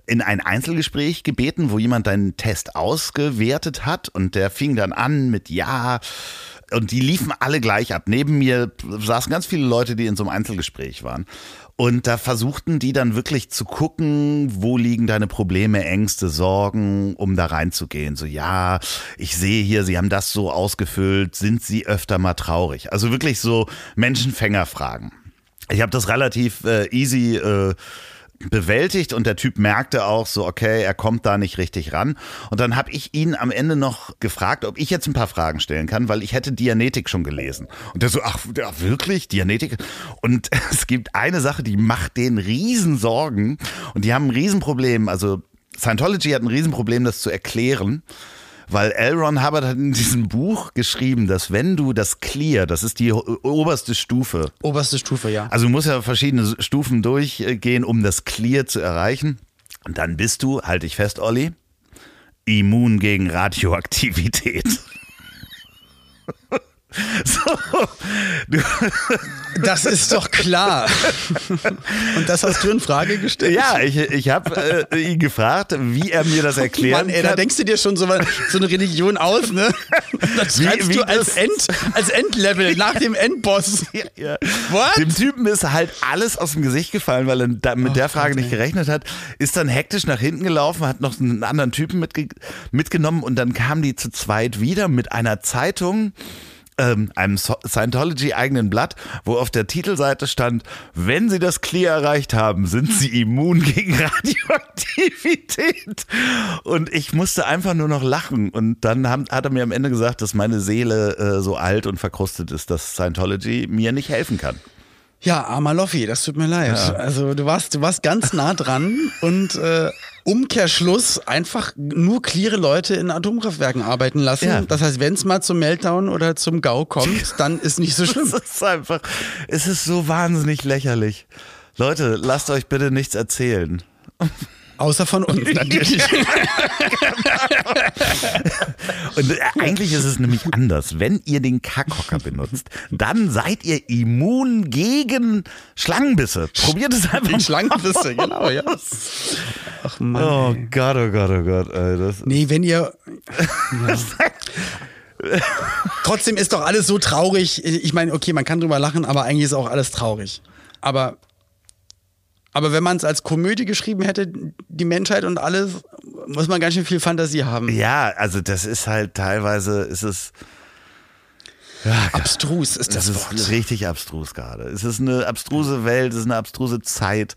in ein Einzelgespräch gebeten, wo jemand deinen Test ausgewertet hat und der fing dann an mit Ja. Und die liefen alle gleich ab. Neben mir saßen ganz viele Leute, die in so einem Einzelgespräch waren. Und da versuchten die dann wirklich zu gucken, wo liegen deine Probleme, Ängste, Sorgen, um da reinzugehen. So, ja, ich sehe hier, sie haben das so ausgefüllt, sind sie öfter mal traurig? Also wirklich so Menschenfängerfragen. Ich habe das relativ äh, easy äh, bewältigt und der Typ merkte auch so, okay, er kommt da nicht richtig ran. Und dann habe ich ihn am Ende noch gefragt, ob ich jetzt ein paar Fragen stellen kann, weil ich hätte Dianetik schon gelesen. Und der so, ach, ja, wirklich? Dianetik? Und *laughs* es gibt eine Sache, die macht den Riesensorgen und die haben ein Riesenproblem. Also Scientology hat ein Riesenproblem, das zu erklären. Weil L. Ron Hubbard hat in diesem Buch geschrieben, dass wenn du das Clear, das ist die oberste Stufe. Oberste Stufe, ja. Also du musst ja verschiedene Stufen durchgehen, um das Clear zu erreichen. Und dann bist du, halte ich fest, Olli, immun gegen Radioaktivität. *laughs* *laughs* So. Das ist doch klar. Und das hast du in Frage gestellt? Ja, ich, ich habe äh, ihn gefragt, wie er mir das erklärt. Mann, ey, da denkst du dir schon so, so eine Religion aus, ne? Das schreibst wie, wie du als, End, als Endlevel nach dem Endboss. Ja, ja. What? Dem Typen ist halt alles aus dem Gesicht gefallen, weil er da mit oh, der Frage Gott, nicht gerechnet hat. Ist dann hektisch nach hinten gelaufen, hat noch einen anderen Typen mitge mitgenommen und dann kamen die zu zweit wieder mit einer Zeitung ähm, einem Scientology-eigenen Blatt, wo auf der Titelseite stand, wenn Sie das Clear erreicht haben, sind Sie *laughs* immun gegen Radioaktivität. Und ich musste einfach nur noch lachen. Und dann haben, hat er mir am Ende gesagt, dass meine Seele äh, so alt und verkrustet ist, dass Scientology mir nicht helfen kann. Ja, armer Loffi, das tut mir leid. Ja. Also du warst, du warst ganz nah dran und äh, Umkehrschluss einfach nur cleare Leute in Atomkraftwerken arbeiten lassen. Ja. Das heißt, wenn es mal zum Meltdown oder zum GAU kommt, dann ist nicht so schlimm. *laughs* es ist einfach, es ist so wahnsinnig lächerlich. Leute, lasst euch bitte nichts erzählen. Außer von uns *laughs* natürlich. *laughs* Und äh, eigentlich ist es nämlich anders. Wenn ihr den Kackhocker benutzt, dann seid ihr immun gegen Schlangenbisse. Probiert es einfach mal. Schlangenbisse, genau, ja. Ach Mann. Oh ey. Gott, oh Gott, oh Gott. Ey, das nee, wenn ihr. Ja. *laughs* Trotzdem ist doch alles so traurig. Ich meine, okay, man kann drüber lachen, aber eigentlich ist auch alles traurig. Aber, aber wenn man es als Komödie geschrieben hätte, die Menschheit und alles, muss man ganz schön viel Fantasie haben. Ja, also das ist halt teilweise, ist es. Ja, Abstrus ist das, das Wort. ist richtig abstrus gerade. Es ist eine abstruse Welt, es ist eine abstruse Zeit.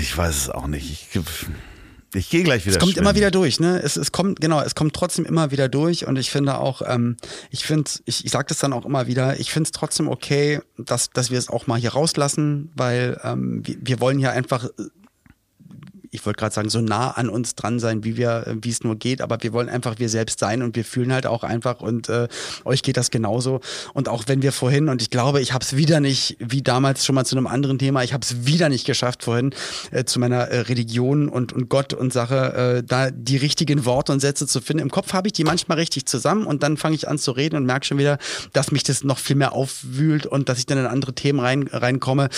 Ich weiß es auch nicht. Ich, ich gehe gleich wieder. Es kommt schwimmen. immer wieder durch, ne? Es, es kommt, genau, es kommt trotzdem immer wieder durch und ich finde auch, ähm, ich finde, ich, ich sage das dann auch immer wieder, ich finde es trotzdem okay, dass, dass wir es auch mal hier rauslassen, weil ähm, wir, wir wollen hier einfach ich wollte gerade sagen, so nah an uns dran sein, wie wir, wie es nur geht, aber wir wollen einfach wir selbst sein und wir fühlen halt auch einfach und äh, euch geht das genauso. Und auch wenn wir vorhin, und ich glaube, ich habe es wieder nicht, wie damals schon mal zu einem anderen Thema, ich habe es wieder nicht geschafft vorhin, äh, zu meiner äh, Religion und, und Gott und Sache, äh, da die richtigen Worte und Sätze zu finden. Im Kopf habe ich die manchmal richtig zusammen und dann fange ich an zu reden und merke schon wieder, dass mich das noch viel mehr aufwühlt und dass ich dann in andere Themen rein, reinkomme.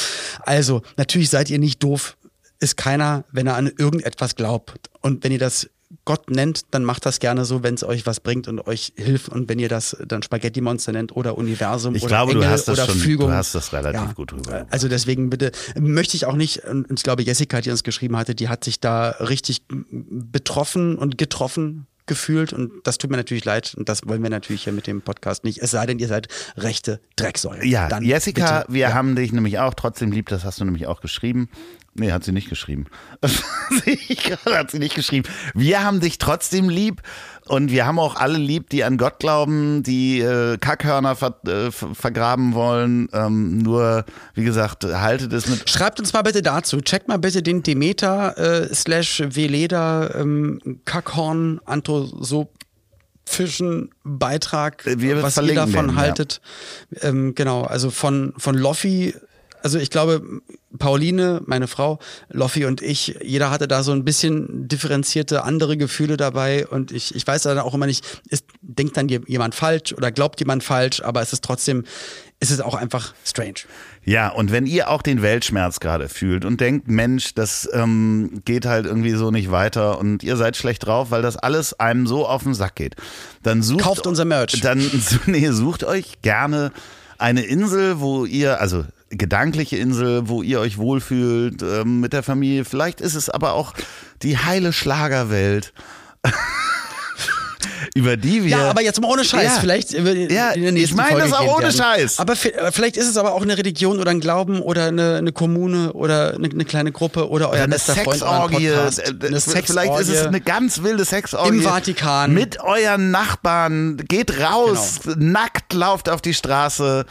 Also, natürlich seid ihr nicht doof ist keiner, wenn er an irgendetwas glaubt. Und wenn ihr das Gott nennt, dann macht das gerne so, wenn es euch was bringt und euch hilft. Und wenn ihr das dann Spaghetti-Monster nennt oder Universum ich oder glaube, Engel du hast das oder schon, Fügung. Du hast das relativ Ja. gut rüber. Also deswegen bitte möchte ich auch nicht, und ich glaube, Jessica, die uns geschrieben hatte, die hat sich da richtig betroffen und getroffen gefühlt und das tut mir natürlich leid und das wollen wir natürlich hier mit dem Podcast nicht. Es sei denn, ihr seid rechte Drecksäule. Ja, Dann Jessica, bitte. wir ja. haben dich nämlich auch trotzdem lieb, das hast du nämlich auch geschrieben. Nee, hat sie nicht geschrieben. *laughs* Hat sie nicht geschrieben. Wir haben dich trotzdem lieb und wir haben auch alle lieb, die an Gott glauben, die äh, Kackhörner ver äh, ver- vergraben wollen. Ähm, nur, wie gesagt, haltet es mit. Schreibt uns mal bitte dazu. Checkt mal bitte den Demeter äh, slash Veleda ähm, Kackhorn Anthosop Fischen Beitrag, Wir was ihr davon den, ja. haltet. Ähm, genau, also von, von Loffi, also ich glaube, Pauline, meine Frau, Loffi und ich, jeder hatte da so ein bisschen differenzierte andere Gefühle dabei und ich, ich weiß dann auch immer nicht, ist, denkt dann jemand falsch oder glaubt jemand falsch, aber es ist trotzdem, es ist auch einfach strange. Ja, und wenn ihr auch den Weltschmerz gerade fühlt und denkt, Mensch, das ähm, geht halt irgendwie so nicht weiter und ihr seid schlecht drauf, weil das alles einem so auf den Sack geht, dann sucht Kauft unser Merch. Dann *laughs* nee, sucht euch gerne eine Insel, wo ihr, also gedankliche Insel, wo ihr euch wohlfühlt ähm, mit der Familie. Vielleicht ist es aber auch die heile Schlagerwelt. *laughs* über die wir. Ja, aber jetzt mal ohne Scheiß. Ja. Vielleicht der Ja, ich meine das auch ohne. Scheiß. Aber vi- äh, vielleicht ist es aber auch eine Religion oder ein Glauben oder eine, eine Kommune oder eine, eine kleine Gruppe oder euer eine bester Freund Sexorgie. Podcast. Äh, Eine Vielleicht Sexorgie. ist es eine ganz wilde Sexorgie. Im Vatikan. Mit euren Nachbarn. Geht raus. Genau. Nackt lauft auf die Straße.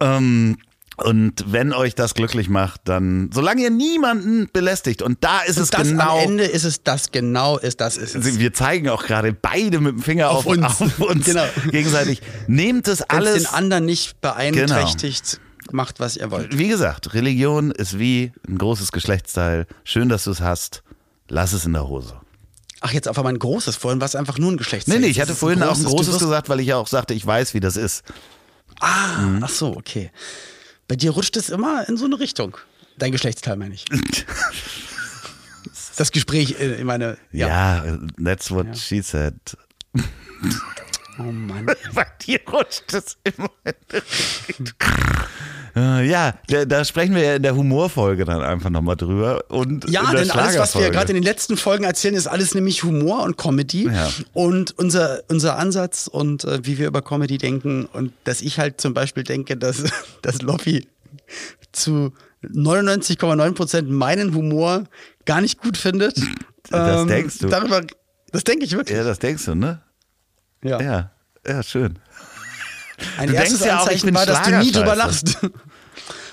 Ähm, und wenn euch das glücklich macht, dann, solange ihr niemanden belästigt, und da ist es das genau. am Ende ist es das genau ist das ist es. Wir zeigen auch gerade beide mit dem Finger auf, Auf uns. auf uns *laughs* Genau. gegenseitig. Nehmt es alles. den anderen nicht beeinträchtigt, macht was ihr wollt. Wie gesagt, Religion ist wie ein großes Geschlechtsteil. Schön, dass du es hast. Lass es in der Hose. Ach, jetzt einfach mal ein großes. Vorhin war es einfach nur ein Geschlechtsteil. Nee, nee, ich hatte vorhin auch ein großes gesagt, weil ich ja auch sagte, ich weiß, wie das ist. Ah, Mhm. ach so, okay. Bei dir rutscht es immer in so eine Richtung. Dein Geschlechtsteil meine ich. *laughs* Das Gespräch, äh, ich meine, ja. Ja, that's what she said. Oh Mann. *laughs* Bei dir rutscht es immer. Äh, *laughs* ja, da, da sprechen wir ja in der Humorfolge dann einfach nochmal drüber. Und Ja, denn alles, was wir gerade in den letzten Folgen erzählen, ist alles nämlich Humor und Comedy. Ja. Und unser, unser Ansatz und äh, wie wir über Comedy denken und dass ich halt zum Beispiel denke, dass, *laughs* dass Loffi zu 99,9 Prozent meinen Humor gar nicht gut findet. Ähm, Das denkst du? Darüber, das denke ich wirklich. Ja, das denkst du, ne? Ja. Ja, ja, schön. Ein Du erstes denkst ja auch, ich Anzeichen bin war, dass du nie drüber lachst.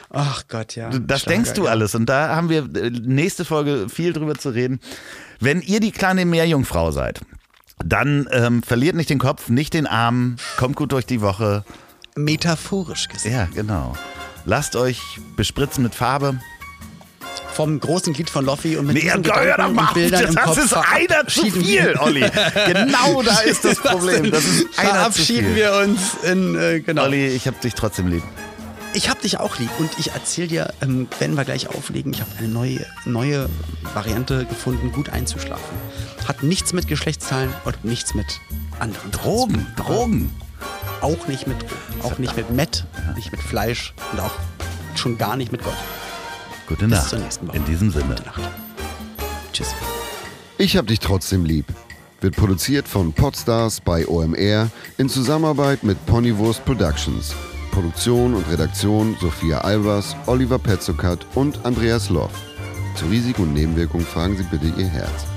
Ach Gott, ja. Das Schlager, denkst du alles. Und da haben wir äh, nächste Folge viel drüber zu reden. Wenn ihr die kleine Meerjungfrau seid, dann ähm, verliert nicht den Kopf, nicht den Arm, kommt gut durch die Woche. Metaphorisch gesehen. Ja, genau. Lasst euch bespritzen mit Farbe. Vom großen Glied von Loffi und mit Nee, diesen Gedanken mal und Bildern im das Kopf ist einer zu viel, *laughs* Olli. Genau da ist das Problem. Das ist einer zu verabschieden viel. wir uns in, äh, genau. Olli, ich hab dich trotzdem lieb. Ich hab dich auch lieb und ich erzähl dir, ähm, wenn wir gleich auflegen, ich habe eine neue, neue Variante gefunden, gut einzuschlafen. Hat nichts mit Geschlechtszahlen und nichts mit anderen Drogen, Drogen. Auch nicht mit Drogen. Auch nicht mit Met, nicht mit Fleisch und auch schon gar nicht mit Gott. Gute Bis Nacht. zur nächsten Woche. In diesem Sinne. Gute Nacht. Tschüss. Ich hab dich trotzdem lieb. Wird produziert von Podstars bei OMR in Zusammenarbeit mit Ponywurst Productions. Produktion und Redaktion Sophia Albers, Oliver Petzokat und Andreas Loff. Zu Risiken und Nebenwirkungen fragen Sie bitte Ihr Herz.